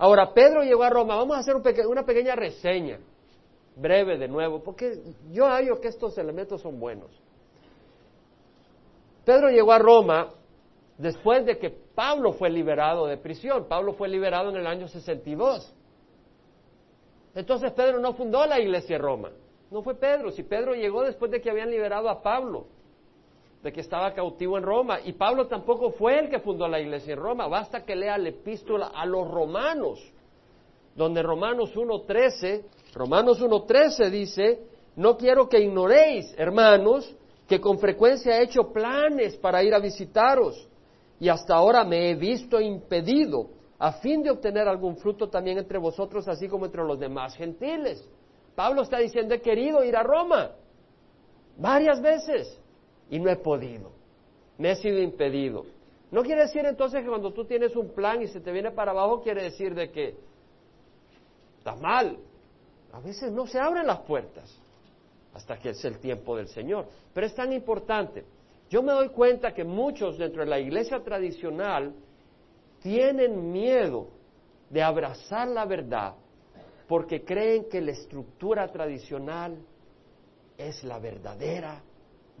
Ahora, Pedro llegó a Roma. Vamos a hacer una pequeña reseña, breve de nuevo, porque yo hallo que estos elementos son buenos. Pedro llegó a Roma después de que Pablo fue liberado de prisión. Pablo fue liberado en el año 62. Entonces Pedro no fundó la iglesia de Roma. No fue Pedro. Si Pedro llegó después de que habían liberado a Pablo, de que estaba cautivo en Roma. Y Pablo tampoco fue el que fundó la iglesia en Roma. Basta que lea la epístola a los romanos, donde Romanos 1.13, Romanos 1.13 dice, no quiero que ignoréis, hermanos, que con frecuencia he hecho planes para ir a visitaros y hasta ahora me he visto impedido a fin de obtener algún fruto también entre vosotros, así como entre los demás gentiles. Pablo está diciendo, he querido ir a Roma varias veces y no he podido, me he sido impedido. No quiere decir entonces que cuando tú tienes un plan y se te viene para abajo, quiere decir de que estás mal. A veces no se abren las puertas hasta que es el tiempo del Señor. Pero es tan importante. Yo me doy cuenta que muchos dentro de la iglesia tradicional tienen miedo de abrazar la verdad porque creen que la estructura tradicional es la verdadera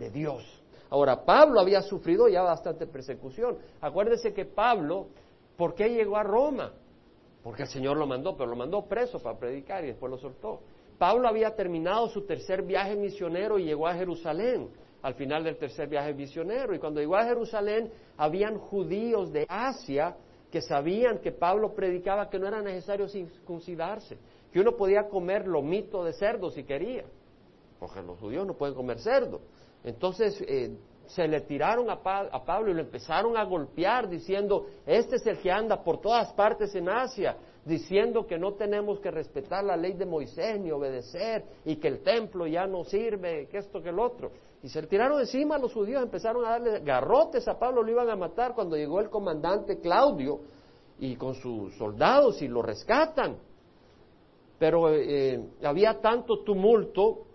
de Dios. Ahora, Pablo había sufrido ya bastante persecución. Acuérdese que Pablo, ¿por qué llegó a Roma? Porque el Señor lo mandó, pero lo mandó preso para predicar y después lo soltó. Pablo había terminado su tercer viaje misionero y llegó a Jerusalén al final del tercer viaje misionero. Y cuando llegó a Jerusalén, habían judíos de Asia que sabían que Pablo predicaba que no era necesario circuncidarse, que uno podía comer lomito de cerdo si quería, porque los judíos no pueden comer cerdo. Entonces eh, se le tiraron a, a, Pablo y lo empezaron a golpear diciendo, este es el que anda por todas partes en Asia, diciendo que no tenemos que respetar la ley de Moisés ni obedecer y que el templo ya no sirve, que esto, que el otro. Y se le tiraron encima los judíos, empezaron a darle garrotes a Pablo, lo iban a matar cuando llegó el comandante Claudio y con sus soldados y lo rescatan. Pero eh, había tanto tumulto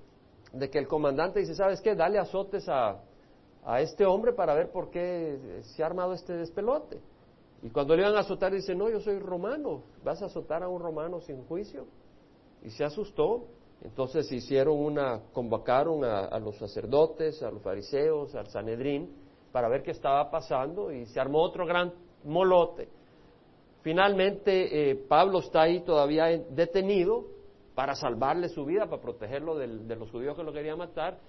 de que el comandante dice, ¿sabes qué? Dale azotes a, a este hombre para ver por qué se ha armado este despelote. Y cuando le iban a azotar, dice, no, yo soy romano, vas a azotar a un romano sin juicio. Y se asustó. Entonces hicieron una, convocaron a, los sacerdotes, a los fariseos, al Sanedrín, para ver qué estaba pasando y se armó otro gran molote. Finalmente, eh, Pablo está ahí todavía detenido para salvarle su vida, para protegerlo de, los judíos que lo querían matar,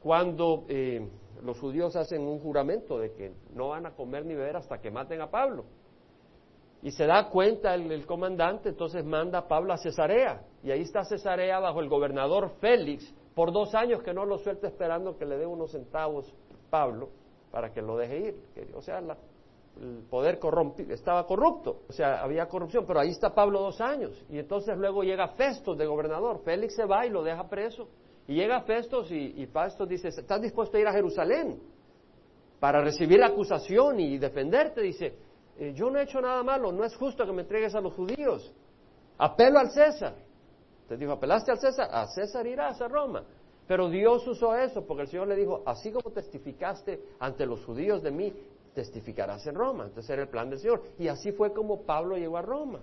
cuando eh, los judíos hacen un juramento de que no van a comer ni beber hasta que maten a Pablo. Y se da cuenta el, comandante, entonces manda a Pablo a Cesarea. Y ahí está Cesarea bajo el gobernador Félix por dos años que no lo suelta esperando que le dé unos centavos Pablo para que lo deje ir. O sea, el poder corrompido, estaba corrupto, o sea, había corrupción, pero ahí está Pablo dos años. Y entonces luego llega Festos de gobernador. Félix se va y lo deja preso. Y llega Festos y, y Festos dice, ¿estás dispuesto a ir a Jerusalén para recibir la acusación y defenderte? Dice, eh, yo no he hecho nada malo, no es justo que me entregues a los judíos. Apelo al César. Te dijo, apelaste al César, a César irás a Roma. Pero Dios usó eso porque el Señor le dijo, así como testificaste ante los judíos de mí, testificarás en Roma. Entonces era el plan del Señor. Y así fue como Pablo llegó a Roma.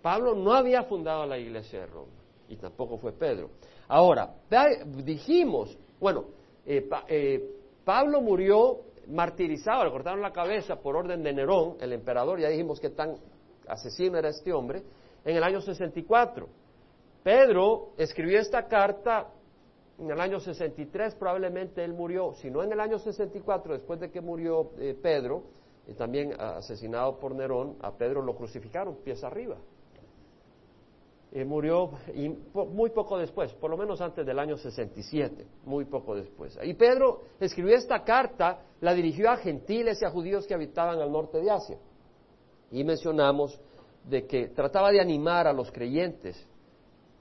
Pablo no había fundado la iglesia de Roma y tampoco fue Pedro. Ahora, dijimos, bueno, eh, eh, Pablo murió martirizado, le cortaron la cabeza por orden de Nerón, el emperador, ya dijimos que tan asesino era este hombre, en el año 64. Pedro escribió esta carta en el año 63, probablemente él murió, si no en el año 64, después de que murió eh, Pedro, y también asesinado por Nerón, a Pedro lo crucificaron pies arriba. Eh, murió muy poco después, por lo menos antes del año 67, muy poco después. Y Pedro escribió esta carta, la dirigió a gentiles y a judíos que habitaban al norte de Asia. Y mencionamos de que trataba de animar a los creyentes,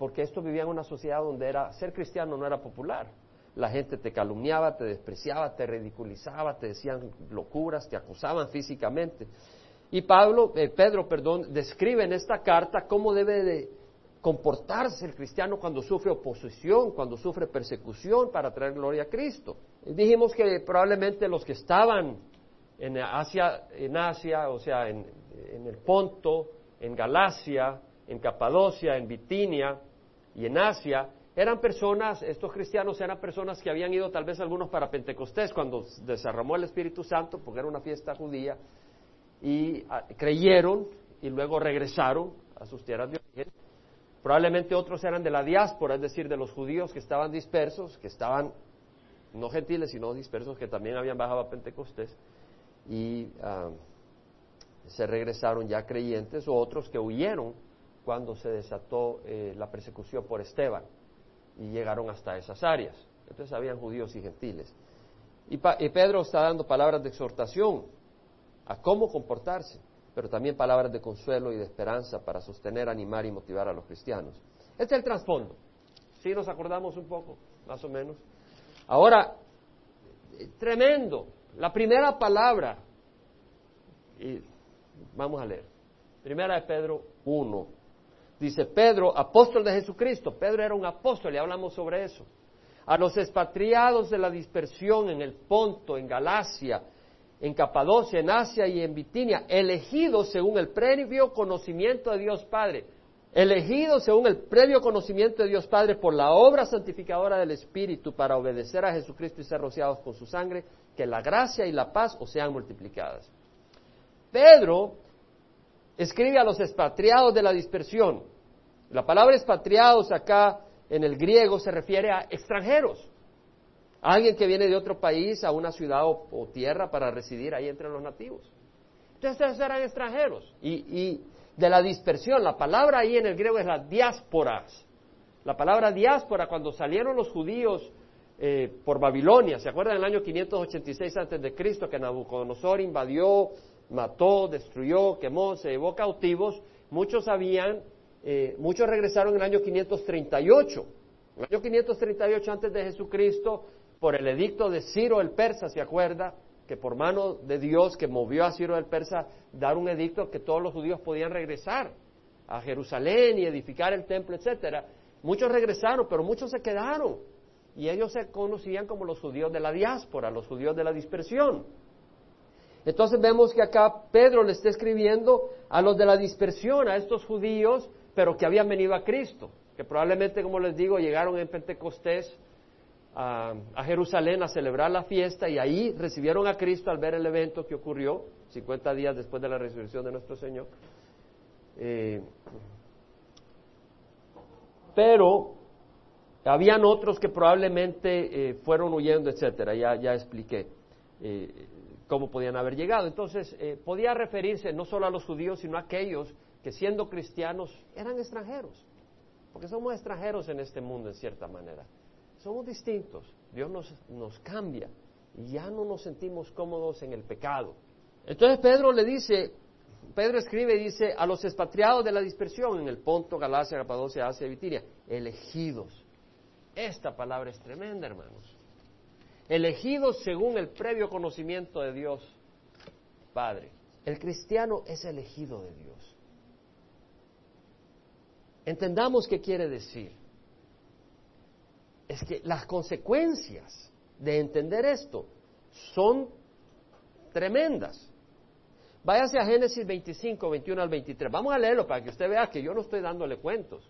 porque esto vivía en una sociedad donde era, ser cristiano no era popular. La gente te calumniaba, te despreciaba, te ridiculizaba, te decían locuras, te acusaban físicamente. Y Pablo, eh, Pedro, perdón, describe en esta carta cómo debe de comportarse el cristiano cuando sufre oposición, cuando sufre persecución para traer gloria a Cristo. Dijimos que probablemente los que estaban en Asia, en Asia o sea, en, el Ponto, en Galacia, en Capadocia, en Bitinia y en Asia, eran personas, estos cristianos eran personas que habían ido tal vez algunos para Pentecostés cuando desarromó el Espíritu Santo, porque era una fiesta judía, y ah, creyeron y luego regresaron a sus tierras de origen. Probablemente otros eran de la diáspora, es decir, de los judíos que estaban dispersos, que estaban no gentiles, sino dispersos, que también habían bajado a Pentecostés, y ah, se regresaron ya creyentes, o otros que huyeron cuando se desató eh, la persecución por Esteban y llegaron hasta esas áreas. Entonces habían judíos y gentiles. Y, Pedro está dando palabras de exhortación a cómo comportarse, pero también palabras de consuelo y de esperanza para sostener, animar y motivar a los cristianos. Este es el trasfondo. ¿Sí nos acordamos un poco, más o menos? Ahora, tremendo. La primera palabra, y vamos a leer. Primera de Pedro 1, Dice Pedro, apóstol de Jesucristo. Pedro era un apóstol y hablamos sobre eso. A los expatriados de la dispersión en el Ponto, en Galacia, en Capadocia, en Asia y en Bitinia, elegidos según el previo conocimiento de Dios Padre. Elegidos según el previo conocimiento de Dios Padre por la obra santificadora del Espíritu para obedecer a Jesucristo y ser rociados con su sangre, que la gracia y la paz os sean multiplicadas. Pedro escribe a los expatriados de la dispersión. La palabra expatriados acá en el griego se refiere a extranjeros. alguien que viene de otro país a una ciudad o, tierra para residir ahí entre los nativos. Entonces eran extranjeros. Y, de la dispersión, la palabra ahí en el griego es la diásporas. La palabra diáspora, cuando salieron los judíos eh, por Babilonia, ¿se acuerdan del año 586 antes de Cristo que Nabucodonosor invadió mató, destruyó, quemó, se llevó cautivos, muchos habían, eh, muchos regresaron en el año 538. En el año 538 antes de Jesucristo, por el edicto de Ciro el Persa, ¿se acuerda? Que por mano de Dios que movió a Ciro el Persa dar un edicto que todos los judíos podían regresar a Jerusalén y edificar el templo, etcétera. Muchos regresaron, pero muchos se quedaron. Y ellos se conocían como los judíos de la diáspora, los judíos de la dispersión. Entonces vemos que acá Pedro le está escribiendo a los de la dispersión, a estos judíos, pero que habían venido a Cristo, que probablemente, como les digo, llegaron en Pentecostés a, Jerusalén a celebrar la fiesta y ahí recibieron a Cristo al ver el evento que ocurrió 50 días después de la resurrección de nuestro Señor. Eh, pero habían otros que probablemente eh, fueron huyendo, etcétera, ya, ya expliqué. Eh, cómo podían haber llegado. Entonces, eh, podía referirse no solo a los judíos, sino a aquellos que siendo cristianos eran extranjeros, porque somos extranjeros en este mundo en cierta manera. Somos distintos, Dios nos, nos cambia y ya no nos sentimos cómodos en el pecado. Entonces Pedro le dice, Pedro escribe y dice, a los expatriados de la dispersión en el Ponto, Galacia, Capadocia, Asia y Bitinia, elegidos. Esta palabra es tremenda, hermanos elegidos según el previo conocimiento de Dios Padre. El cristiano es elegido de Dios. Entendamos qué quiere decir. Es que las consecuencias de entender esto son tremendas. Váyase a Génesis 25, 21 al 23. Vamos a leerlo para que usted vea que yo no estoy dándole cuentos.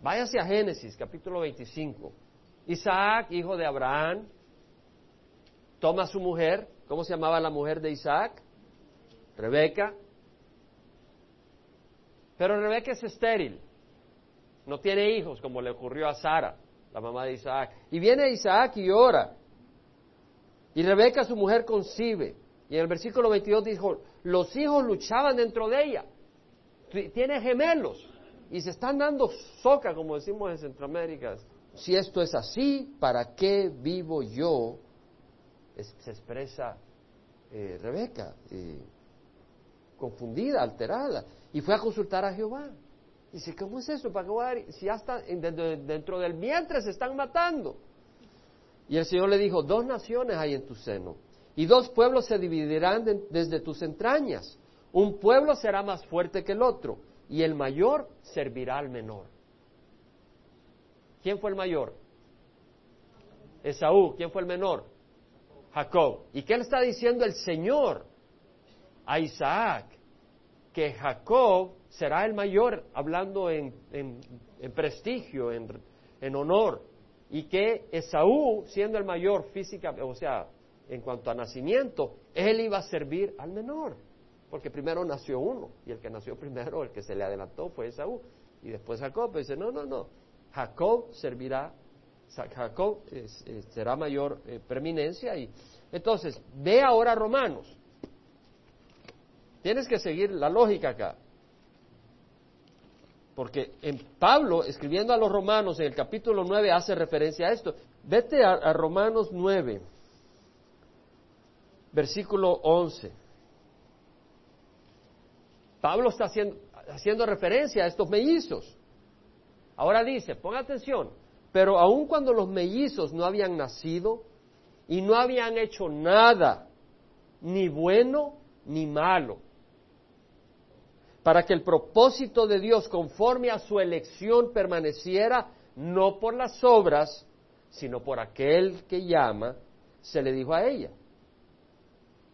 Váyase a Génesis, capítulo 25. Isaac, hijo de Abraham, toma a su mujer, ¿cómo se llamaba la mujer de Isaac? Rebeca. Pero Rebeca es estéril, no tiene hijos como le ocurrió a Sara, la mamá de Isaac. Y viene Isaac y ora. Y Rebeca, su mujer, concibe. Y en el versículo 22 dijo, los hijos luchaban dentro de ella. Tiene gemelos. Y se están dando soca, como decimos en Centroamérica. Si esto es así, ¿para qué vivo yo se expresa eh, Rebeca, confundida, alterada, y fue a consultar a Jehová. Dice, ¿cómo es eso? ¿Para Si hasta dentro del vientre se están matando. Y el Señor le dijo, dos naciones hay en tu seno, y dos pueblos se dividirán desde tus entrañas. Un pueblo será más fuerte que el otro, y el mayor servirá al menor. ¿Quién fue el mayor? Esaú. ¿Quién fue el menor? Jacob. ¿Y qué le está diciendo el Señor a Isaac? que Jacob será el mayor, hablando en, prestigio, en, honor, y que Esaú, siendo el mayor física, o sea, en cuanto a nacimiento, él iba a servir al menor, porque primero nació uno, y el que nació primero, el que se le adelantó fue Esaú, y después Jacob, dice, no, no, no, Jacob servirá, Jacob será mayor eh, y entonces, ve ahora Romanos, Tienes que seguir la lógica acá. Porque en Pablo, escribiendo a los romanos en el capítulo 9, hace referencia a esto. Vete a, Romanos 9, versículo 11. Pablo está haciendo, haciendo referencia a estos mellizos. Ahora dice, ponga atención, pero aun cuando los mellizos no habían nacido y no habían hecho nada, ni bueno ni malo, para que el propósito de Dios conforme a su elección permaneciera no por las obras, sino por aquel que llama, se le dijo a ella,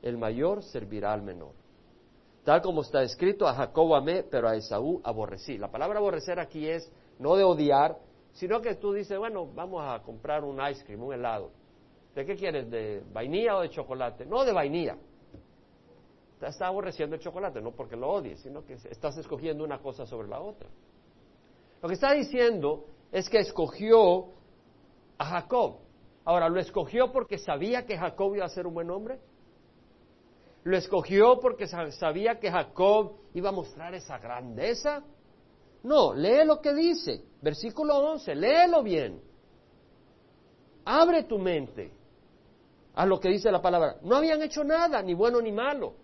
el mayor servirá al menor. Tal como está escrito, a Jacob amé, pero a Esaú aborrecí. La palabra aborrecer aquí es no de odiar, sino que tú dices, bueno, vamos a comprar un ice cream, un helado. ¿De qué quieres? ¿De vainilla o de chocolate? No, de vainilla está aborreciendo el chocolate, no porque lo odies, sino que estás escogiendo una cosa sobre la otra. Lo que está diciendo es que escogió a Jacob. Ahora, ¿lo escogió porque sabía que Jacob iba a ser un buen hombre? ¿Lo escogió porque sabía que Jacob iba a mostrar esa grandeza? No, lee lo que dice, versículo 11, léelo bien. Abre tu mente a lo que dice la palabra. No habían hecho nada, ni bueno ni malo.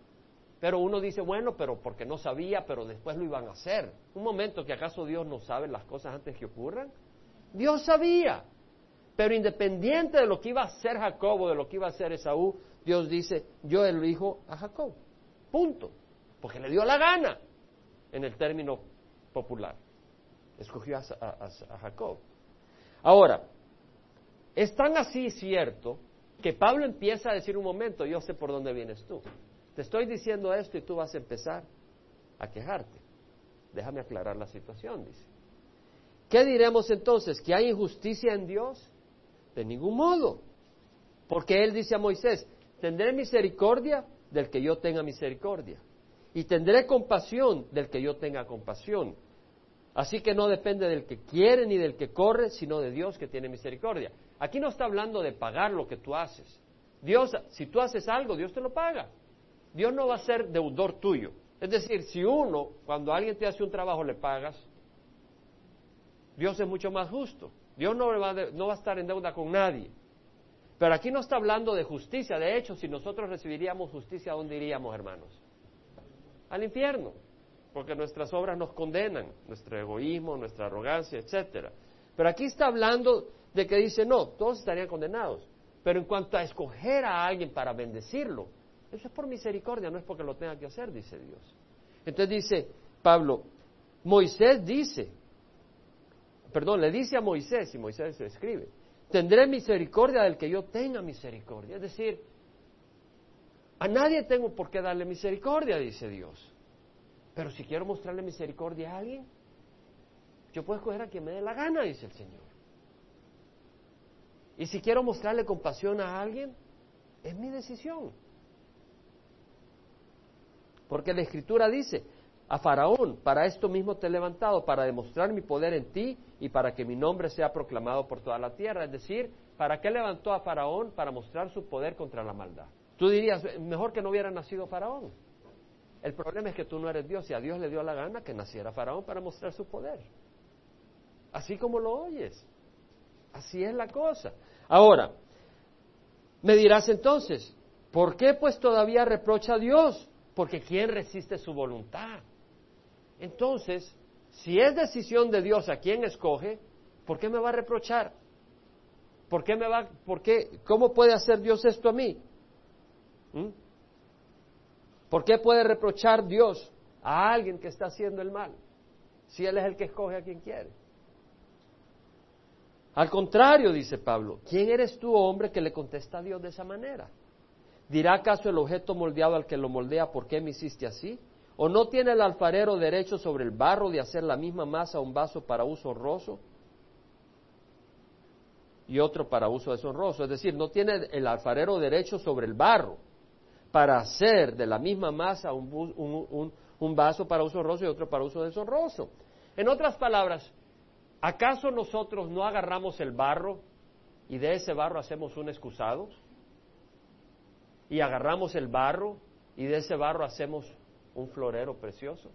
Pero uno dice, bueno, pero porque no sabía, pero después lo iban a hacer. Un momento que acaso Dios no sabe las cosas antes que ocurran. Dios sabía. Pero independiente de lo que iba a hacer Jacob o de lo que iba a hacer Esaú, Dios dice, yo elijo a Jacob. Punto. Porque le dio la gana en el término popular. Escogió a, a Jacob. Ahora, es tan así cierto que Pablo empieza a decir un momento, yo sé por dónde vienes tú. Te estoy diciendo esto y tú vas a empezar a quejarte. Déjame aclarar la situación, dice. ¿Qué diremos entonces? ¿Que hay injusticia en Dios? De ningún modo. Porque Él dice a Moisés, tendré misericordia del que yo tenga misericordia. Y tendré compasión del que yo tenga compasión. Así que no depende del que quiere ni del que corre, sino de Dios que tiene misericordia. Aquí no está hablando de pagar lo que tú haces. Dios, si tú haces algo, Dios te lo paga. Dios no va a ser deudor tuyo. Es decir, si uno, cuando alguien te hace un trabajo, le pagas, Dios es mucho más justo. Dios no va, no va a estar en deuda con nadie. Pero aquí no está hablando de justicia. De hecho, si nosotros recibiríamos justicia, ¿a dónde iríamos, hermanos? Al infierno. Porque nuestras obras nos condenan, nuestro egoísmo, nuestra arrogancia, etcétera. Pero aquí está hablando de que dice, no, todos estarían condenados. Pero en cuanto a escoger a alguien para bendecirlo, eso es por misericordia, no es porque lo tenga que hacer, dice Dios. Entonces dice Pablo, Moisés dice, perdón, le dice a Moisés, y Moisés se escribe, tendré misericordia del que yo tenga misericordia. Es decir, a nadie tengo por qué darle misericordia, dice Dios. Pero si quiero mostrarle misericordia a alguien, yo puedo escoger a quien me dé la gana, dice el Señor. Y si quiero mostrarle compasión a alguien, es mi decisión. Porque la Escritura dice, a Faraón, para esto mismo te he levantado, para demostrar mi poder en ti y para que mi nombre sea proclamado por toda la tierra. Es decir, ¿para qué levantó a Faraón? Para mostrar su poder contra la maldad. Tú dirías, mejor que no hubiera nacido Faraón. El problema es que tú no eres Dios y a Dios le dio la gana que naciera Faraón para mostrar su poder. Así como lo oyes. Así es la cosa. Ahora, me dirás entonces, ¿por qué pues todavía reprocha a Dios? porque ¿quién resiste su voluntad? Entonces, si es decisión de Dios a quién escoge, ¿por qué me va a reprochar? ¿Por qué me va, por qué, cómo puede hacer Dios esto a mí? ¿Mm? ¿Por qué puede reprochar Dios a alguien que está haciendo el mal? Si Él es el que escoge a quien quiere. Al contrario, dice Pablo, ¿quién eres tú, hombre, que le contesta a Dios de esa manera? ¿Dirá acaso el objeto moldeado al que lo moldea, ¿por qué me hiciste así? ¿O no tiene el alfarero derecho sobre el barro de hacer la misma masa un vaso para uso honroso y otro para uso deshonroso? Es decir, no tiene el alfarero derecho sobre el barro para hacer de la misma masa un, un vaso para uso honroso y otro para uso deshonroso. En otras palabras, ¿acaso nosotros no agarramos el barro y de ese barro hacemos un excusado? Y agarramos el barro y de ese barro hacemos un florero precioso.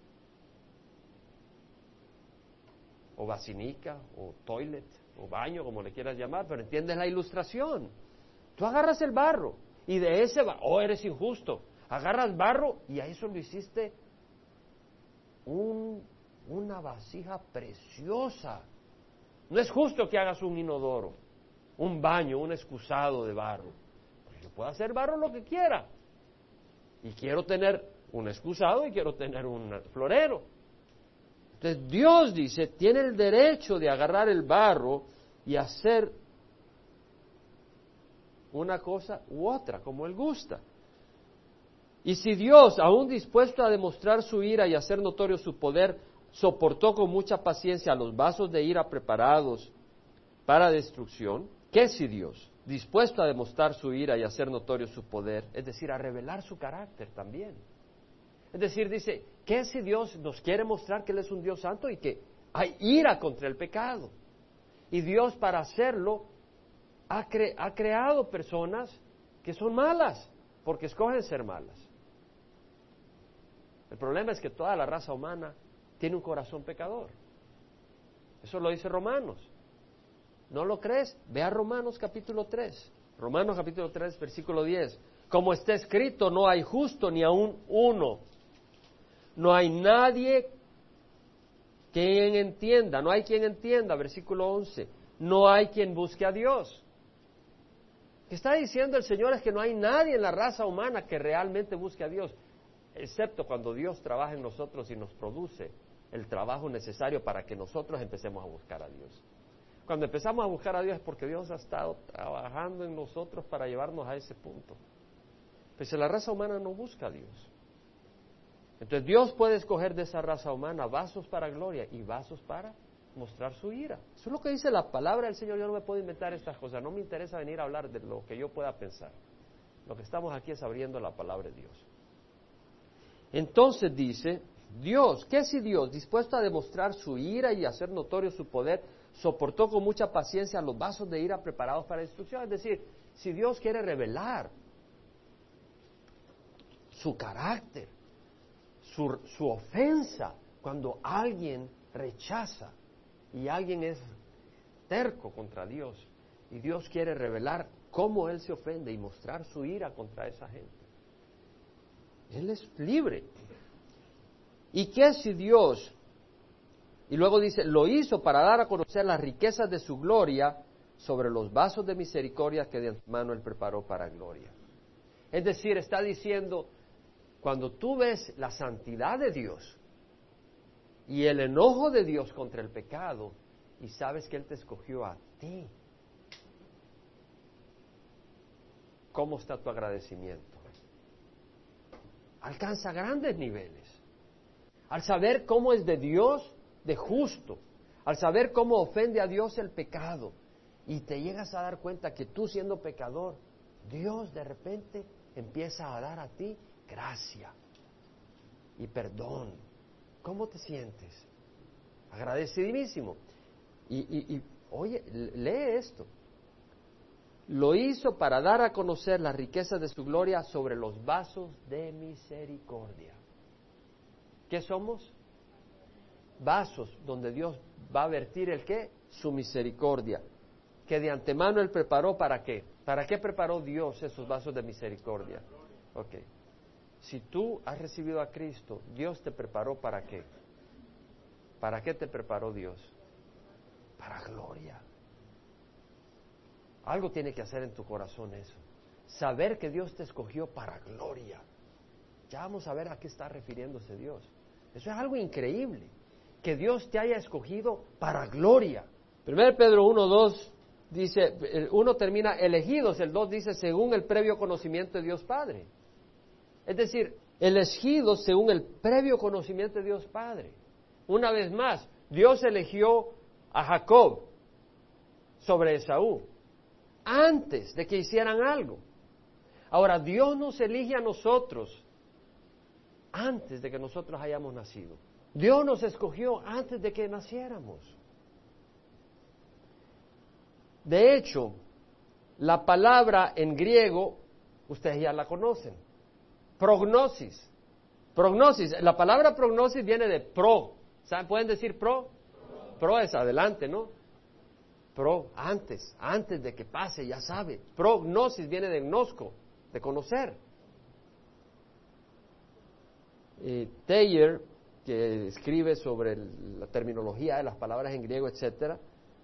O basinica, o toilet, o baño, como le quieras llamar, pero entiendes la ilustración. Tú agarras el barro y de ese barro, oh, eres injusto, agarras barro y a eso lo hiciste un, una vasija preciosa. No es justo que hagas un inodoro, un baño, un excusado de barro. yo puedo hacer barro lo que quiera. Y quiero tener un excusado y quiero tener un florero. Entonces Dios dice, tiene el derecho de agarrar el barro y hacer una cosa u otra, como Él gusta. Y si Dios, aún dispuesto a demostrar su ira y hacer notorio su poder, soportó con mucha paciencia los vasos de ira preparados para destrucción, ¿qué si Dios, dispuesto a demostrar su ira y hacer notorio su poder, es decir, a revelar su carácter también? Es decir, dice, ¿qué si Dios nos quiere mostrar que Él es un Dios santo y que hay ira contra el pecado? Y Dios para hacerlo ha, ha creado personas que son malas, porque escogen ser malas. El problema es que toda la raza humana tiene un corazón pecador. Eso lo dice Romanos. ¿No lo crees? Ve a Romanos capítulo 3. Romanos capítulo 3, versículo 10. Como está escrito, no hay justo ni aún uno no hay nadie quien entienda, no hay quien entienda, versículo 11, no hay quien busque a Dios. Que está diciendo el Señor es que no hay nadie en la raza humana que realmente busque a Dios, excepto cuando Dios trabaja en nosotros y nos produce el trabajo necesario para que nosotros empecemos a buscar a Dios. Cuando empezamos a buscar a Dios es porque Dios ha estado trabajando en nosotros para llevarnos a ese punto. Pues la raza humana no busca a Dios. Entonces Dios puede escoger de esa raza humana vasos para gloria y vasos para mostrar su ira. Eso es lo que dice la palabra del Señor. Yo no me puedo inventar estas cosas. No me interesa venir a hablar de lo que yo pueda pensar. Lo que estamos aquí es abriendo la palabra de Dios. Entonces dice, Dios, ¿qué si Dios, dispuesto a demostrar su ira y hacer notorio su poder, soportó con mucha paciencia los vasos de ira preparados para destrucción? Es decir, si Dios quiere revelar su carácter, su, ofensa cuando alguien rechaza y alguien es terco contra Dios y Dios quiere revelar cómo Él se ofende y mostrar su ira contra esa gente. Él es libre. ¿Y qué si Dios, y luego dice, lo hizo para dar a conocer las riquezas de su gloria sobre los vasos de misericordia que de antemano Él preparó para gloria? Es decir, está diciendo, cuando tú ves la santidad de Dios y el enojo de Dios contra el pecado y sabes que Él te escogió a ti, ¿cómo está tu agradecimiento? Alcanza grandes niveles. Al saber cómo es de Dios, de justo, al saber cómo ofende a Dios el pecado, y te llegas a dar cuenta que tú siendo pecador, Dios de repente empieza a dar a ti gracia y perdón. ¿Cómo te sientes? Agradecidísimo. Y, y, oye, lee esto. Lo hizo para dar a conocer las riquezas de su gloria sobre los vasos de misericordia. ¿Qué somos? Vasos donde Dios va a vertir el qué? Su misericordia. Que de antemano Él preparó para qué? ¿Para qué preparó Dios esos vasos de misericordia? Ok. Si tú has recibido a Cristo, Dios te preparó para qué? ¿Para qué te preparó Dios? Para gloria. Algo tiene que hacer en tu corazón eso. Saber que Dios te escogió para gloria. Ya vamos a ver a qué está refiriéndose Dios. Eso es algo increíble. Que Dios te haya escogido para gloria. Primero Pedro 1, 2 dice, uno termina elegidos, el 2 dice según el previo conocimiento de Dios Padre. Es decir, elegidos según el previo conocimiento de Dios Padre. Una vez más, Dios eligió a Jacob sobre Esaú antes de que hicieran algo. Ahora, Dios nos elige a nosotros antes de que nosotros hayamos nacido. Dios nos escogió antes de que naciéramos. De hecho, la palabra en griego, ustedes ya la conocen, prognosis. Prognosis, la palabra prognosis viene de pro. ¿Saben? ¿Pueden decir pro? Pro es adelante, ¿no? Pro, antes, antes de que pase, ya sabe. Prognosis viene de gnosco, de conocer. Y Taylor, que escribe sobre la terminología de las palabras en griego, etcétera,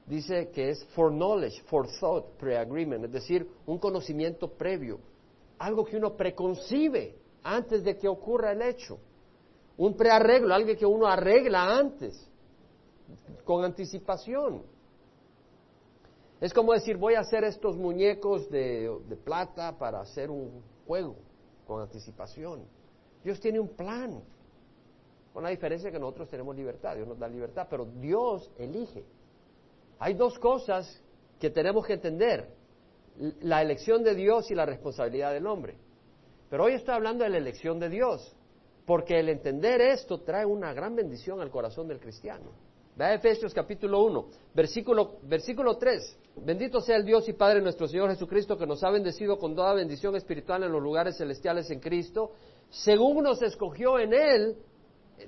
dice que es for knowledge, for thought, pre-agreement, es decir, un conocimiento previo, algo que uno preconcibe antes de que ocurra el hecho, un prearreglo, algo que uno arregla antes, con anticipación. Es como decir, voy a hacer estos muñecos de, de plata para hacer un juego con anticipación. Dios tiene un plan, con la diferencia que nosotros tenemos libertad, Dios nos da libertad, pero Dios elige. Hay dos cosas que tenemos que entender, la elección de Dios y la responsabilidad del hombre. Pero hoy estoy hablando de la elección de Dios, porque el entender esto trae una gran bendición al corazón del cristiano. Ve Efesios capítulo 1, versículo, versículo 3. Bendito sea el Dios y Padre nuestro Señor Jesucristo, que nos ha bendecido con toda bendición espiritual en los lugares celestiales en Cristo, según nos escogió en Él,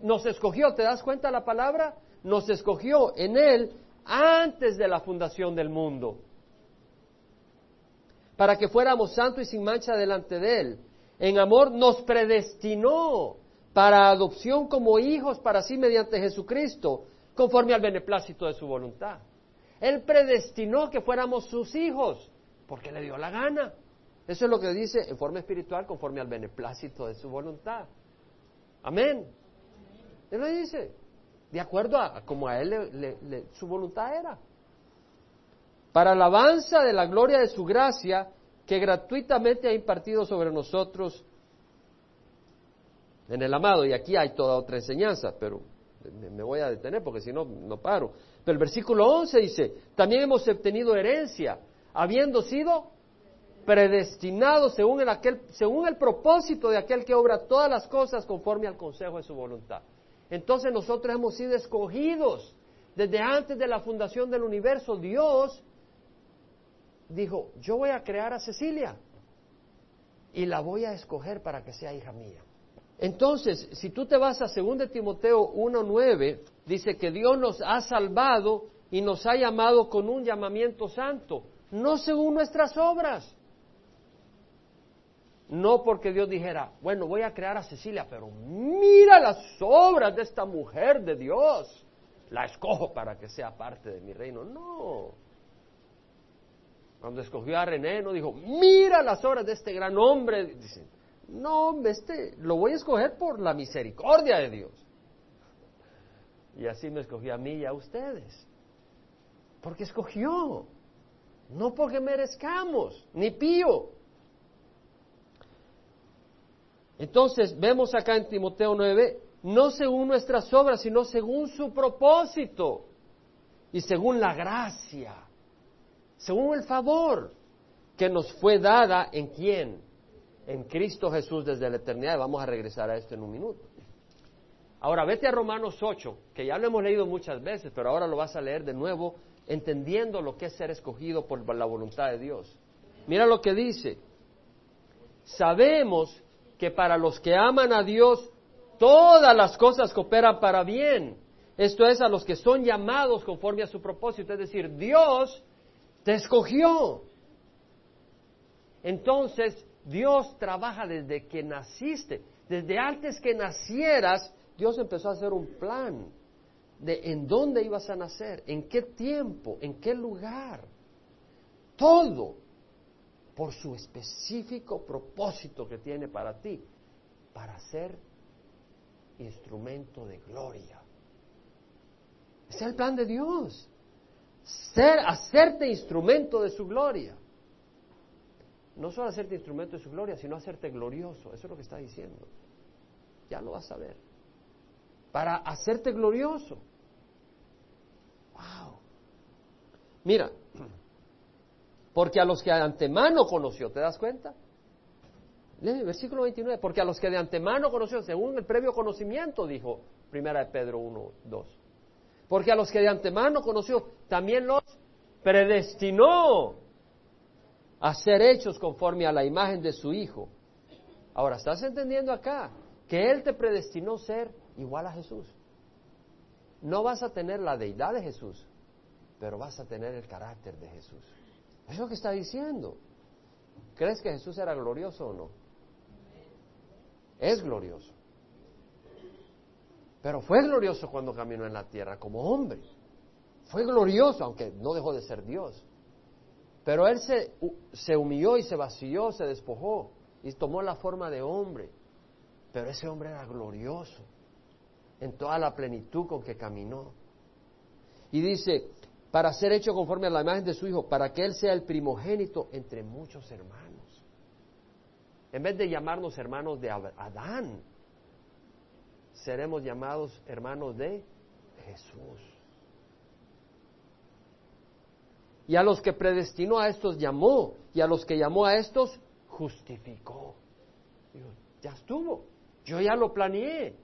nos escogió, ¿te das cuenta la palabra? Nos escogió en Él antes de la fundación del mundo, para que fuéramos santos y sin mancha delante de Él. En amor nos predestinó para adopción como hijos para sí mediante Jesucristo, conforme al beneplácito de su voluntad. Él predestinó que fuéramos sus hijos, porque le dio la gana. Eso es lo que dice en forma espiritual, conforme al beneplácito de su voluntad. Amén. Él lo dice de acuerdo a, como a él su voluntad era. Para alabanza de la gloria de su gracia que gratuitamente ha impartido sobre nosotros en el amado. Y aquí hay toda otra enseñanza, pero me voy a detener porque si no, no paro. Pero el versículo 11 dice, también hemos obtenido herencia, habiendo sido predestinados según el, aquel, según el propósito de aquel que obra todas las cosas conforme al consejo de su voluntad. Entonces nosotros hemos sido escogidos. Desde antes de la fundación del universo, Dios dijo, yo voy a crear a Cecilia y la voy a escoger para que sea hija mía. Entonces, si tú te vas a 2 Timoteo 1.9, dice que Dios nos ha salvado y nos ha llamado con un llamamiento santo, no según nuestras obras, no porque Dios dijera, bueno, voy a crear a Cecilia, pero mira las obras de esta mujer de Dios. La escojo para que sea parte de mi reino. No. Cuando escogió a René, no dijo, mira las obras de este gran hombre. Dice, no, hombre, este lo voy a escoger por la misericordia de Dios. Y así me escogió a mí y a ustedes. Porque escogió. No porque merezcamos, ni pío. Entonces, vemos acá en Timoteo 9, no según nuestras obras, sino según su propósito y según la gracia, según el favor que nos fue dada en quién? En Cristo Jesús desde la eternidad. Vamos a regresar a esto en un minuto. Ahora, vete a Romanos 8, que ya lo hemos leído muchas veces, pero ahora lo vas a leer de nuevo, entendiendo lo que es ser escogido por la voluntad de Dios. Mira lo que dice. Sabemos que para los que aman a Dios todas las cosas cooperan para bien. Esto es a los que son llamados conforme a su propósito. Es decir, Dios te escogió. Entonces, Dios trabaja desde que naciste. Desde antes que nacieras, Dios empezó a hacer un plan de en dónde ibas a nacer, en qué tiempo, en qué lugar. Todo por su específico propósito que tiene para ti, para ser instrumento de gloria. Es el plan de Dios. Ser, hacerte instrumento de su gloria. No solo hacerte instrumento de su gloria, sino hacerte glorioso. Eso es lo que está diciendo. ya lo vas a ver. Para hacerte glorioso. Wow. Mira, porque a los que de antemano conoció, ¿te das cuenta? Lee, versículo 29, porque a los que de antemano conoció, según el previo conocimiento, dijo Primera de Pedro 1, 2. Porque a los que de antemano conoció, también los predestinó a ser hechos conforme a la imagen de su Hijo. Ahora, ¿estás entendiendo acá? Que Él te predestinó ser igual a Jesús. No vas a tener la deidad de Jesús, pero vas a tener el carácter de Jesús. Es lo que está diciendo. ¿Crees que Jesús era glorioso o no? Es glorioso. Pero fue glorioso cuando caminó en la tierra como hombre. Fue glorioso, aunque no dejó de ser Dios. Pero él se, se humilló y se vació, se despojó y tomó la forma de hombre. Pero ese hombre era glorioso en toda la plenitud con que caminó. Y dice, para ser hecho conforme a la imagen de su Hijo, para que Él sea el primogénito entre muchos hermanos. En vez de llamarnos hermanos de Adán, seremos llamados hermanos de Jesús. Y a los que predestinó a estos llamó, y a los que llamó a estos justificó. ya estuvo, yo ya lo planeé.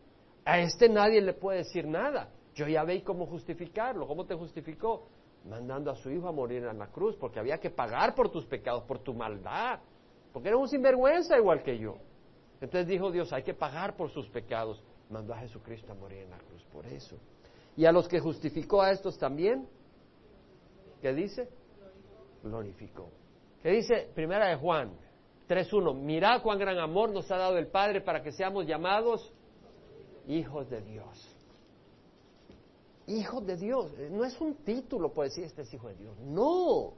A este nadie le puede decir nada. Yo ya veí cómo justificarlo. ¿Cómo te justificó? mandando a su hijo a morir en la cruz, porque había que pagar por tus pecados, por tu maldad, porque era un sinvergüenza igual que yo. Entonces dijo Dios, hay que pagar por sus pecados. Mandó a Jesucristo a morir en la cruz por eso. Y a los que justificó a estos también, ¿qué dice? Glorificó. ¿Qué dice? Primera de Juan 3.1. Mirad cuán gran amor nos ha dado el Padre para que seamos llamados hijos de Dios hijos de Dios. No es un título, puede decir, este es hijo de Dios. No,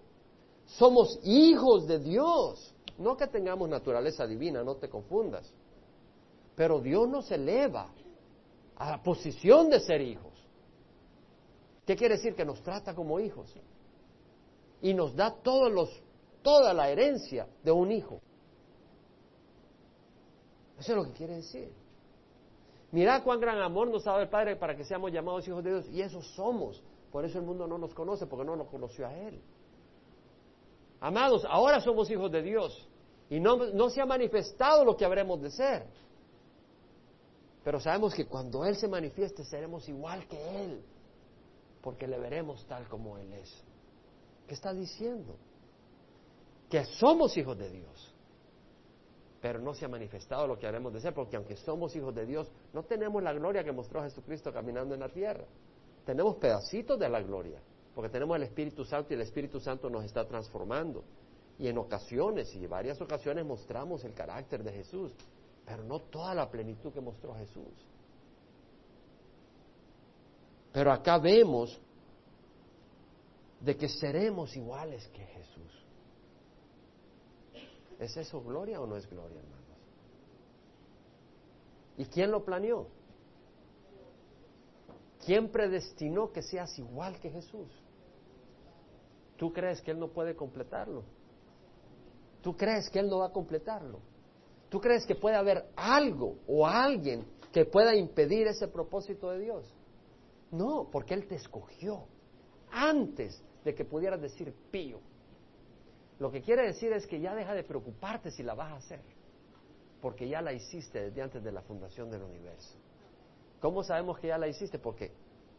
somos hijos de Dios. No que tengamos naturaleza divina, no te confundas. Pero Dios nos eleva a la posición de ser hijos. ¿Qué quiere decir? Que nos trata como hijos. Y nos da todos los, toda la herencia de un hijo. Eso es lo que quiere decir. Mirad cuán gran amor nos ha dado el Padre para que seamos llamados hijos de Dios. Y eso somos. Por eso el mundo no nos conoce, porque no nos conoció a Él. Amados, ahora somos hijos de Dios. Y no, no se ha manifestado lo que habremos de ser. Pero sabemos que cuando Él se manifieste seremos igual que Él. Porque le veremos tal como Él es. ¿Qué está diciendo? Que somos hijos de Dios pero no se ha manifestado lo que haremos de ser, porque aunque somos hijos de Dios, no tenemos la gloria que mostró Jesucristo caminando en la tierra. Tenemos pedacitos de la gloria, porque tenemos el Espíritu Santo y el Espíritu Santo nos está transformando. Y en ocasiones, y varias ocasiones, mostramos el carácter de Jesús, pero no toda la plenitud que mostró Jesús. Pero acá vemos de que seremos iguales que Jesús. ¿Es eso gloria o no es gloria, hermanos? ¿Y quién lo planeó? ¿Quién predestinó que seas igual que Jesús? ¿Tú crees que Él no puede completarlo? ¿Tú crees que Él no va a completarlo? ¿Tú crees que puede haber algo o alguien que pueda impedir ese propósito de Dios? No, porque Él te escogió antes de que pudieras decir pío. Lo que quiere decir es que ya deja de preocuparte si la vas a hacer, porque ya la hiciste desde antes de la fundación del universo. ¿Cómo sabemos que ya la hiciste? Porque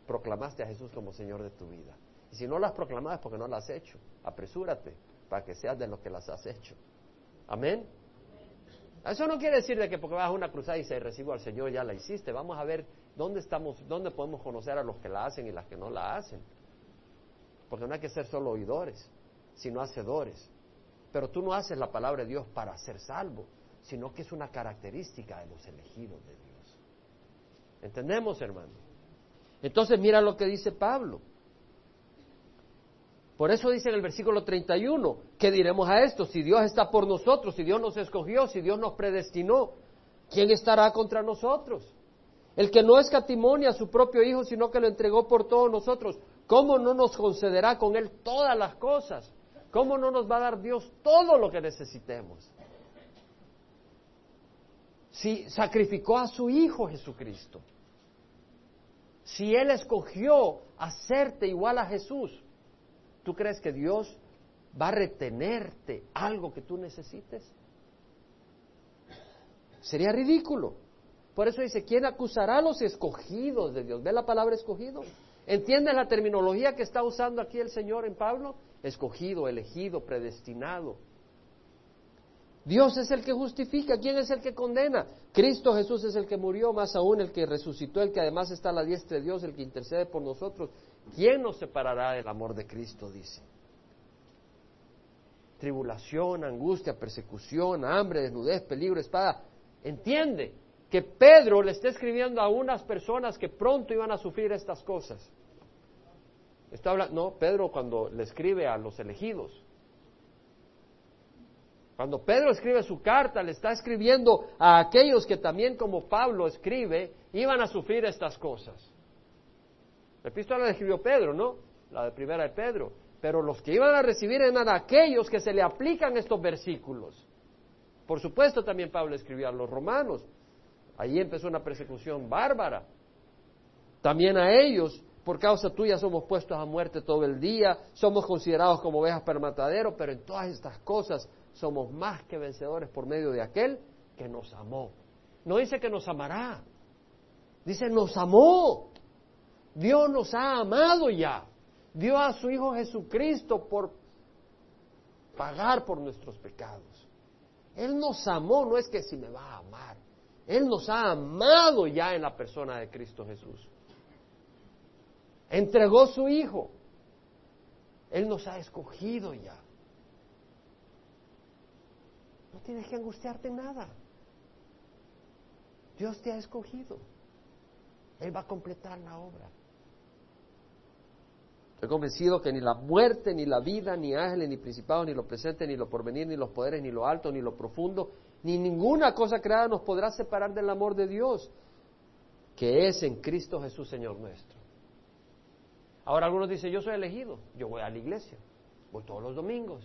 proclamaste a Jesús como Señor de tu vida. Y si no la has proclamado es porque no la has hecho. Apresúrate para que seas de los que las has hecho. Amén. Eso no quiere decir de que porque vas a una cruzada y se recibo al Señor ya la hiciste. Vamos a ver dónde estamos, dónde podemos conocer a los que la hacen y las que no la hacen. Porque no hay que ser solo oidores, sino hacedores. Pero tú no haces la palabra de Dios para ser salvo, sino que es una característica de los elegidos de Dios. ¿Entendemos, hermano? Entonces mira lo que dice Pablo. Por eso dice en el versículo 31, ¿qué diremos a esto? Si Dios está por nosotros, si Dios nos escogió, si Dios nos predestinó, ¿quién estará contra nosotros? El que no escatimonia a su propio Hijo, sino que lo entregó por todos nosotros, ¿cómo no nos concederá con Él todas las cosas? ¿Cómo no nos va a dar Dios todo lo que necesitemos? si sacrificó a su Hijo Jesucristo, si Él escogió hacerte igual a Jesús, ¿tú crees que Dios va a retenerte algo que tú necesites? Sería ridículo. Por eso dice, ¿quién acusará a los escogidos de Dios? ¿Ve la palabra escogido? ¿Entiendes la terminología que está usando aquí el Señor en Pablo? Escogido, elegido, predestinado. Dios es el que justifica, ¿quién es el que condena? Cristo Jesús es el que murió, más aún el que resucitó, el que además está a la diestra de Dios, el que intercede por nosotros. ¿Quién nos separará del amor de Cristo? Dice. Tribulación, angustia, persecución, hambre, desnudez, peligro, espada. Entiende que Pedro le está escribiendo a unas personas que pronto iban a sufrir estas cosas. Está hablando, no, Pedro cuando le escribe a los elegidos. Cuando Pedro escribe su carta, le está escribiendo a aquellos que también como Pablo escribe, iban a sufrir estas cosas. La epístola la escribió Pedro, ¿no? La de primera de Pedro. Pero los que iban a recibir eran aquellos que se le aplican estos versículos. Por supuesto, también Pablo escribió a los romanos. Allí empezó una persecución bárbara. También a ellos, por causa tuya, somos puestos a muerte todo el día, somos considerados como ovejas per matadero, pero en todas estas cosas somos más que vencedores por medio de aquel que nos amó. No dice que nos amará, dice nos amó. Dios nos ha amado ya. Dio a su Hijo Jesucristo por pagar por nuestros pecados. Él nos amó, no es que si me va a amar. Él nos ha amado ya en la persona de Cristo Jesús. Entregó su Hijo. Él nos ha escogido ya. No tienes que angustiarte nada. Dios te ha escogido. Él va a completar la obra. Estoy convencido que ni la muerte, ni la vida, ni ángeles, ni principados, ni lo presente, ni lo porvenir, ni los poderes, ni lo alto, ni lo profundo, ni ninguna cosa creada nos podrá separar del amor de Dios, que es en Cristo Jesús, Señor nuestro. Ahora algunos dicen, yo soy elegido, yo voy a la iglesia, voy todos los domingos.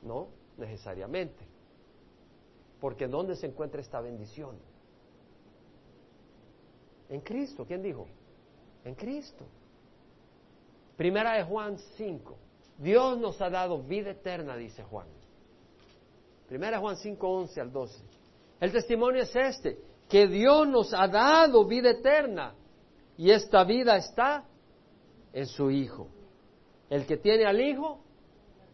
No, necesariamente. Porque ¿dónde se encuentra esta bendición? En Cristo. ¿Quién dijo? En Cristo. Primera de Juan 5. Dios nos ha dado vida eterna, dice Juan. Primera de Juan 5, 11 al 12. El testimonio es este, que Dios nos ha dado vida eterna y esta vida está en su Hijo. El que tiene al Hijo,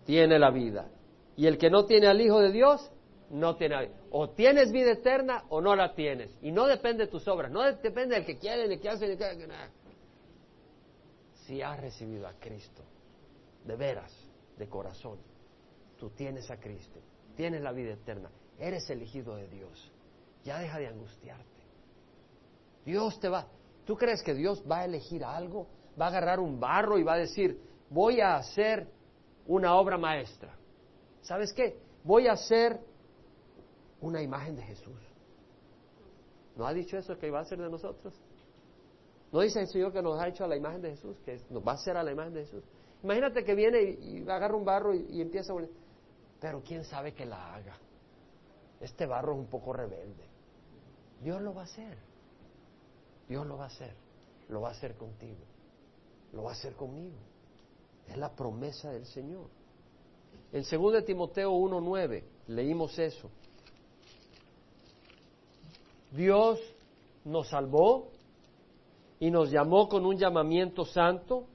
tiene la vida. Y el que no tiene al Hijo de Dios, no tiene vida. O tienes vida eterna o no la tienes. Y no depende de tus obras, no depende del que quiere, ni que hace, ni que si has recibido a Cristo, de veras, de corazón, tú tienes a Cristo, tienes la vida eterna, eres elegido de Dios, ya deja de angustiarte. Dios te va, ¿tú crees que Dios va a elegir algo? Va a agarrar un barro y va a decir, voy a hacer una obra maestra. ¿Sabes qué? Voy a hacer una imagen de Jesús. ¿No ha dicho eso que iba a hacer de nosotros? ¿No dice el Señor que nos ha hecho a la imagen de Jesús? Que nos va a hacer a la imagen de Jesús. Imagínate que viene y, agarra un barro y, empieza a volver. Pero quién sabe que la haga. Este barro es un poco rebelde. Dios lo va a hacer. Dios lo va a hacer. Lo va a hacer contigo. Lo va a hacer conmigo. Es la promesa del Señor. En 2 Timoteo 1.9 leímos eso. Dios nos salvó y nos llamó con un llamamiento santo,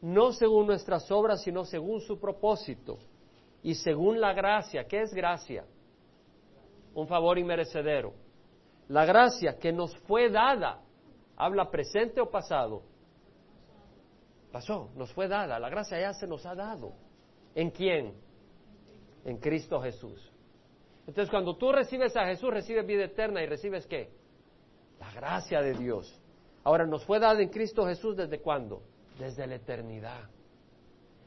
no según nuestras obras, sino según su propósito y según la gracia. ¿Qué es gracia? Un favor inmerecedero. La gracia que nos fue dada, ¿habla presente o pasado? Pasó, nos fue dada. La gracia ya se nos ha dado. ¿En quién? En Cristo Jesús. Entonces, cuando tú recibes a Jesús, recibes vida eterna y recibes qué? La gracia de Dios. Ahora, nos fue dado en Cristo Jesús desde cuándo? Desde la eternidad.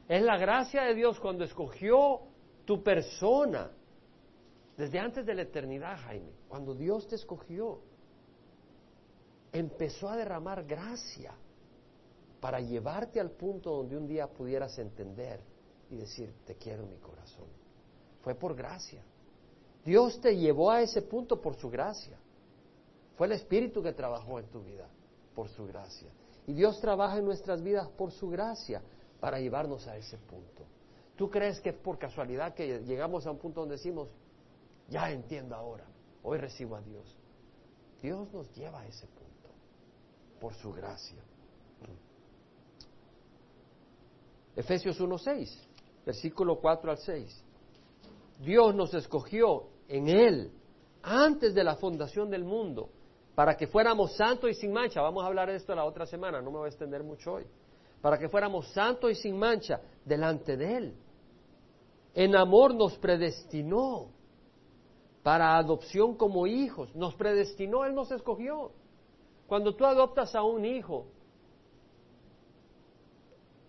Es la gracia de Dios cuando escogió tu persona. Desde antes de la eternidad, Jaime. Cuando Dios te escogió, empezó a derramar gracia para llevarte al punto donde un día pudieras entender y decir, te quiero mi corazón. Fue por gracia. Dios te llevó a ese punto por su gracia. Fue el Espíritu que trabajó en tu vida por su gracia. Y Dios trabaja en nuestras vidas por su gracia para llevarnos a ese punto. ¿Tú crees que es por casualidad que llegamos a un punto donde decimos, ya entiendo ahora, hoy recibo a Dios? Dios nos lleva a ese punto por su gracia. Efesios 1.6, versículo 4 al 6. Dios nos escogió en Él antes de la fundación del mundo para que fuéramos santos y sin mancha. Vamos a hablar de esto la otra semana, no me voy a extender mucho hoy. Para que fuéramos santos y sin mancha delante de Él. En amor nos predestinó para adopción como hijos. Nos predestinó, Él nos escogió. Cuando tú adoptas a un hijo,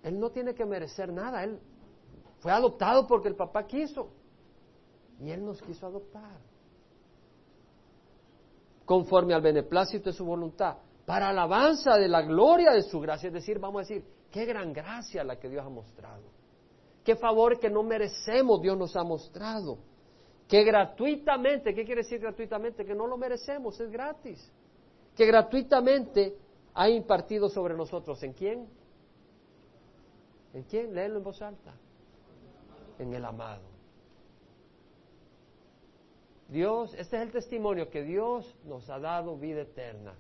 él no tiene que merecer nada, él fue adoptado porque el papá quiso y él nos quiso adoptar. Conforme al beneplácito de su voluntad, para alabanza de la gloria de su gracia, es decir, vamos a decir, qué gran gracia la que Dios ha mostrado. Qué favor que no merecemos Dios nos ha mostrado. Que gratuitamente, ¿qué quiere decir gratuitamente? Que no lo merecemos, es gratis. Que gratuitamente ha impartido sobre nosotros. ¿En quién? ¿En quién? Léelo en voz alta. En el amado. Dios, este es el testimonio que Dios nos ha dado vida eterna.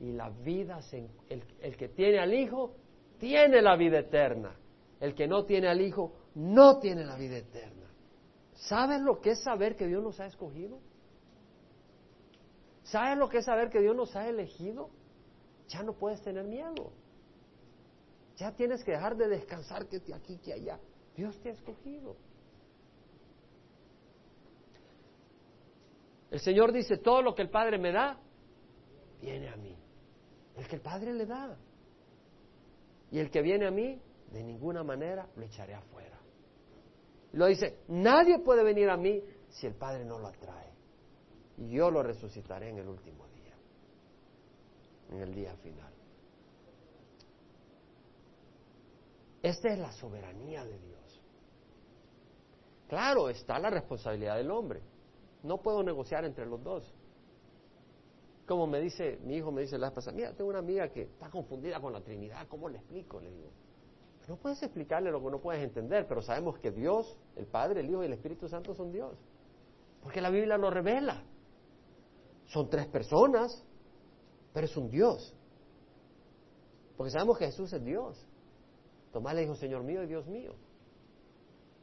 Y la vida, el, que tiene al Hijo, tiene la vida eterna. El que no tiene al Hijo, no tiene la vida eterna. ¿Sabes lo que es saber que Dios nos ha escogido? ¿Sabes lo que es saber que Dios nos ha elegido? Ya no puedes tener miedo. Ya tienes que dejar de descansar que aquí, que allá. Dios te ha escogido. El Señor dice, todo lo que el Padre me da, viene a mí. El que el Padre le da. Y el que viene a mí, de ninguna manera lo echaré afuera. Lo dice, nadie puede venir a mí si el Padre no lo atrae. Y yo lo resucitaré en el último día, en el día final. Esta es la soberanía de Dios. Claro, está la responsabilidad del hombre. No puedo negociar entre los dos. Como me dice, mi hijo me dice la pasada, mira, tengo una amiga que está confundida con la Trinidad, ¿cómo le explico? Le digo, no puedes explicarle lo que no puedes entender, pero sabemos que Dios, el Padre, el Hijo y el Espíritu Santo son Dios. Porque la Biblia lo revela. Son tres personas, pero es un Dios. Porque sabemos que Jesús es Dios. Tomás le dijo, Señor mío y Dios mío.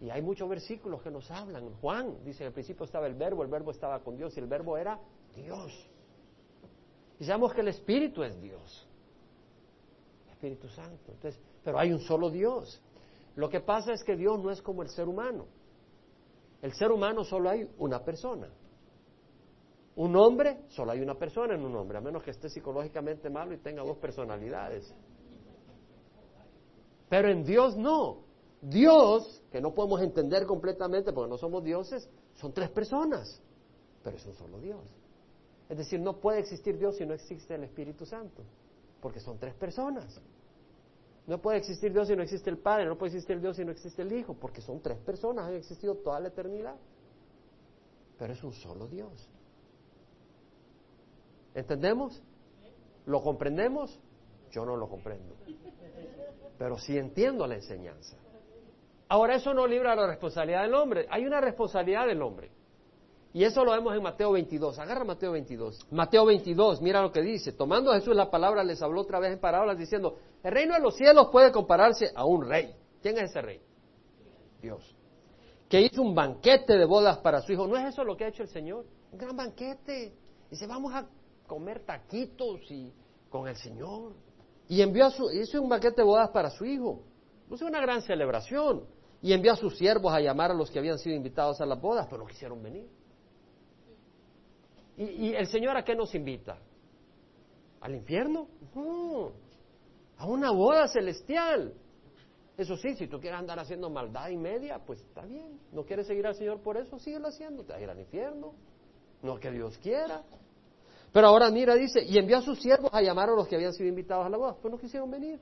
Y hay muchos versículos que nos hablan. Juan dice, al principio estaba el verbo, el verbo estaba con Dios y el verbo era Dios. Y sabemos que el Espíritu es Dios. Espíritu Santo. Entonces, pero hay un solo Dios. Lo que pasa es que Dios no es como el ser humano. El ser humano solo hay una persona. Un hombre, solo hay una persona en un hombre, a menos que esté psicológicamente malo y tenga dos personalidades. Pero en Dios no. Dios, que no podemos entender completamente porque no somos dioses, son tres personas, pero es un solo Dios. Es decir, no puede existir Dios si no existe el Espíritu Santo, porque son tres personas. No puede existir Dios si no existe el Padre, no puede existir Dios si no existe el Hijo, porque son tres personas, han existido toda la eternidad. Pero es un solo Dios. ¿Entendemos? ¿Lo comprendemos? Yo no lo comprendo pero sí entiendo la enseñanza. Ahora, eso no libra la responsabilidad del hombre. Hay una responsabilidad del hombre. Y eso lo vemos en Mateo 22. Agarra Mateo 22. Mateo 22, mira lo que dice. Tomando Jesús la palabra, les habló otra vez en parábolas diciendo, el reino de los cielos puede compararse a un rey. ¿Quién es ese rey? Dios. Que hizo un banquete de bodas para su hijo. ¿No es eso lo que ha hecho el Señor? Un gran banquete. Dice, vamos a comer taquitos y con el Señor. Y envió a su, hizo un banquete de bodas para su hijo. Puso una gran celebración. Y envió a sus siervos a llamar a los que habían sido invitados a las bodas, pero no quisieron venir. ¿Y, el Señor a qué nos invita? ¿Al infierno? No, a una boda celestial. Eso sí, si tú quieres andar haciendo maldad y media, pues está bien. ¿No quieres seguir al Señor por eso? Síguelo haciendo. Te va a ir al infierno. No que Dios quiera. Pero ahora mira, dice, y envió a sus siervos a llamar a los que habían sido invitados a la boda, pues no quisieron venir.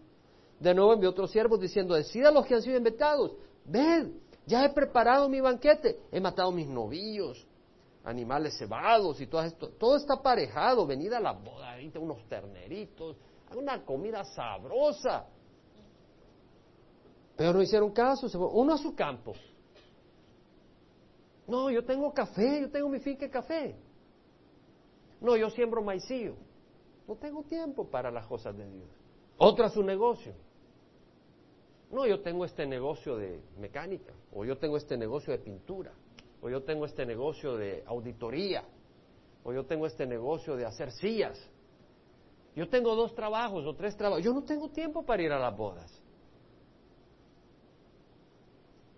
De nuevo envió otros siervos diciendo, decida a los que han sido invitados, ved, ya he preparado mi banquete, he matado mis novillos, animales cebados y todo esto. Todo está aparejado. Venid a la boda, unos terneritos, una comida sabrosa. Pero no hicieron caso, se fue uno a su campo. No, yo tengo café, yo tengo mi finca café. No, yo siembro maicillo. No tengo tiempo para las cosas de Dios. Otro a su negocio. No, yo tengo este negocio de mecánica, o yo tengo este negocio de pintura, o yo tengo este negocio de auditoría, o yo tengo este negocio de hacer sillas. Yo tengo dos trabajos o tres trabajos. Yo no tengo tiempo para ir a las bodas.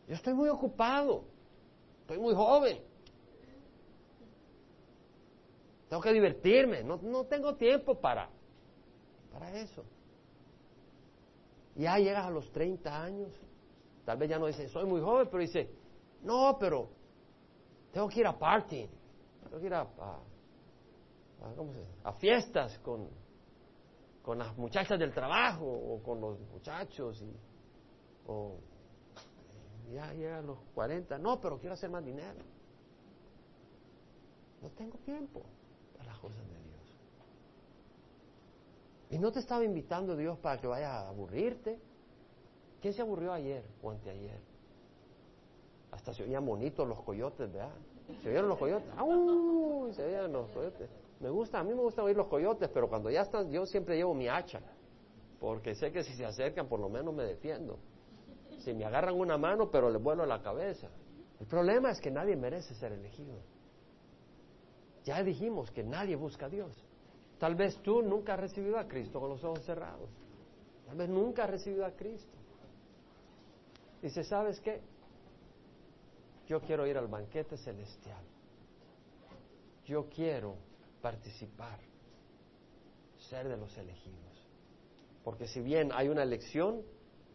Yo estoy muy ocupado. Estoy muy joven. Tengo que divertirme. No, no tengo tiempo para, para eso. Ya llegas a los 30 años. Tal vez ya no dice, soy muy joven, pero dice, no, pero tengo que ir a party. Tengo que ir a, a, fiestas con, con las muchachas del trabajo o con los muchachos. Y, o ya llega a los 40, no, pero quiero hacer más dinero. No tengo tiempo para las cosas de Dios. Y no te estaba invitando Dios para que vayas a aburrirte. ¿Quién se aburrió ayer o anteayer? Hasta se oían bonitos los coyotes, ¿verdad? ¿Se oyeron los coyotes? ¡Au! Se oían los coyotes. Me gusta, a mí me gusta oír los coyotes, pero cuando ya están, yo siempre llevo mi hacha, porque sé que si se acercan por lo menos me defiendo. Si me agarran una mano, pero les vuelo la cabeza. El problema es que nadie merece ser elegido. Ya dijimos que nadie busca a Dios. Tal vez tú nunca has recibido a Cristo con los ojos cerrados. Tal vez nunca has recibido a Cristo. Dice, ¿sabes qué? Yo quiero ir al banquete celestial. Yo quiero participar, ser de los elegidos. Porque si bien hay una elección,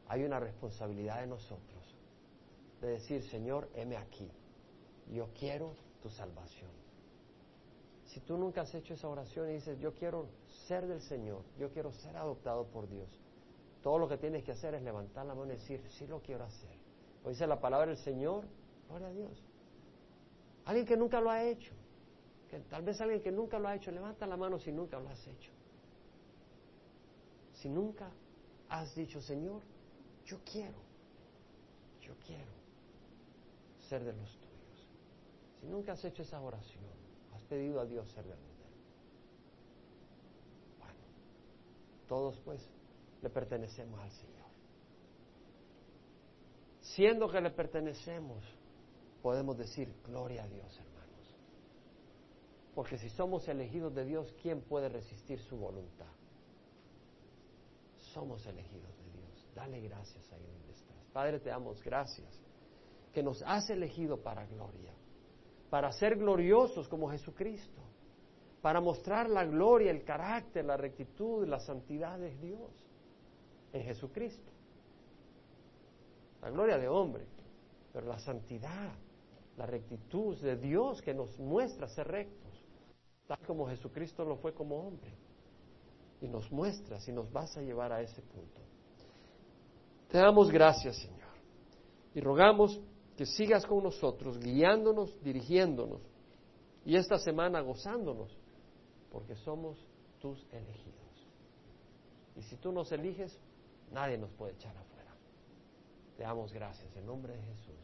hay una responsabilidad de nosotros de decir, Señor, heme aquí, yo quiero tu salvación. Si tú nunca has hecho esa oración y dices, yo quiero ser del Señor, yo quiero ser adoptado por Dios, todo lo que tienes que hacer es levantar la mano y decir, sí lo quiero hacer. O dice la palabra del Señor, gloria a Dios. Alguien que nunca lo ha hecho, que tal vez alguien que nunca lo ha hecho, levanta la mano si nunca lo has hecho. Si nunca has dicho, Señor, yo quiero, yo quiero ser de los tuyos. Si nunca has hecho esa oración, pedido a Dios ser de los Bueno, todos pues le pertenecemos al Señor. Siendo que le pertenecemos, podemos decir gloria a Dios, hermanos. Porque si somos elegidos de Dios, ¿quién puede resistir su voluntad? Somos elegidos Dale gracias ahí donde estás. Padre, te damos gracias que nos has elegido para gloria, para ser gloriosos como Jesucristo, para mostrar la gloria, el carácter, la rectitud, la santidad de Dios en Jesucristo. La gloria de hombre, pero la santidad, la rectitud de Dios que nos muestra ser rectos, tal como Jesucristo lo fue como hombre. Y nos muestra si nos vas a llevar a ese punto. Te damos gracias, Señor. Y rogamos que sigas con nosotros, guiándonos, dirigiéndonos. Y esta semana gozándonos, porque somos tus elegidos. Y si tú nos eliges, nadie nos puede echar afuera. Te damos gracias en nombre de Jesús.